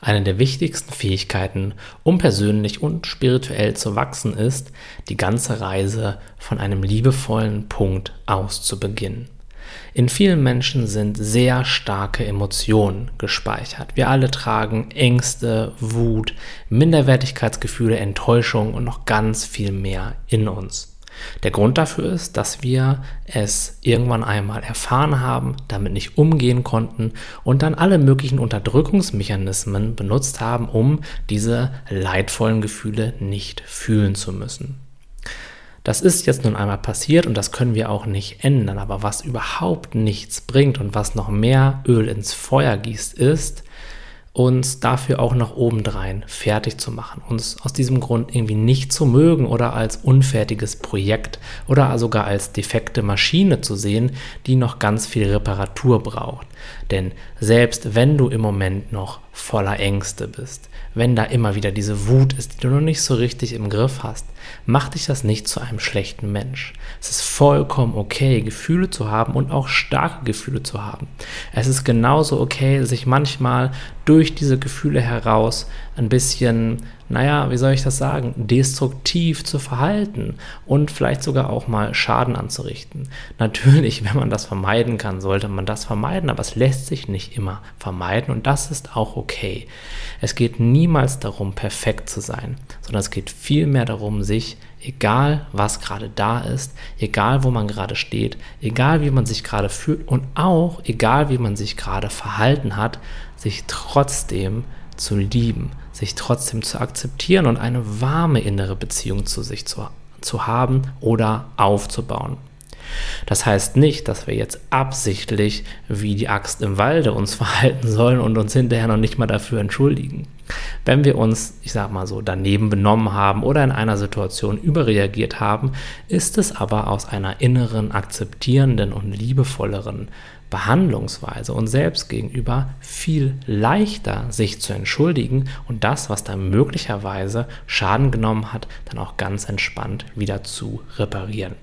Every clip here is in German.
Eine der wichtigsten Fähigkeiten, um persönlich und spirituell zu wachsen, ist, die ganze Reise von einem liebevollen Punkt aus zu beginnen. In vielen Menschen sind sehr starke Emotionen gespeichert. Wir alle tragen Ängste, Wut, Minderwertigkeitsgefühle, Enttäuschung und noch ganz viel mehr in uns. Der Grund dafür ist, dass wir es irgendwann einmal erfahren haben, damit nicht umgehen konnten und dann alle möglichen Unterdrückungsmechanismen benutzt haben, um diese leidvollen Gefühle nicht fühlen zu müssen. Das ist jetzt nun einmal passiert und das können wir auch nicht ändern. Aber was überhaupt nichts bringt und was noch mehr Öl ins Feuer gießt, ist, uns dafür auch noch obendrein fertig zu machen, uns aus diesem Grund irgendwie nicht zu mögen oder als unfertiges Projekt oder sogar als defekte Maschine zu sehen, die noch ganz viel Reparatur braucht. Denn selbst wenn du im Moment noch voller Ängste bist, wenn da immer wieder diese Wut ist, die du noch nicht so richtig im Griff hast, macht dich das nicht zu einem schlechten Mensch. Es ist vollkommen okay, Gefühle zu haben und auch starke Gefühle zu haben. Es ist genauso okay, sich manchmal durch diese Gefühle heraus ein bisschen naja, wie soll ich das sagen, destruktiv zu verhalten und vielleicht sogar auch mal Schaden anzurichten. Natürlich, wenn man das vermeiden kann, sollte man das vermeiden, aber es lässt sich nicht immer vermeiden und das ist auch okay. Es geht niemals darum, perfekt zu sein, sondern es geht vielmehr darum, sich, egal was gerade da ist, egal wo man gerade steht, egal wie man sich gerade fühlt und auch egal wie man sich gerade verhalten hat, sich trotzdem zu lieben, sich trotzdem zu akzeptieren und eine warme innere Beziehung zu sich zu, zu haben oder aufzubauen. Das heißt nicht, dass wir jetzt absichtlich wie die Axt im Walde uns verhalten sollen und uns hinterher noch nicht mal dafür entschuldigen. Wenn wir uns, ich sag mal so, daneben benommen haben oder in einer Situation überreagiert haben, ist es aber aus einer inneren, akzeptierenden und liebevolleren Behandlungsweise und selbst gegenüber viel leichter, sich zu entschuldigen und das, was da möglicherweise Schaden genommen hat, dann auch ganz entspannt wieder zu reparieren.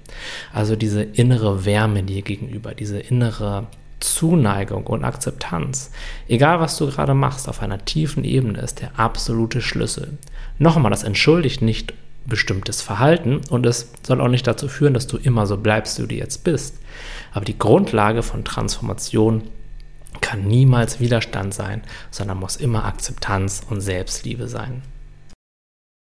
Also diese innere Wärme dir gegenüber, diese innere Zuneigung und Akzeptanz, egal was du gerade machst, auf einer tiefen Ebene ist der absolute Schlüssel. Nochmal, das entschuldigt nicht bestimmtes Verhalten und es soll auch nicht dazu führen, dass du immer so bleibst, wie du jetzt bist. Aber die Grundlage von Transformation kann niemals Widerstand sein, sondern muss immer Akzeptanz und Selbstliebe sein.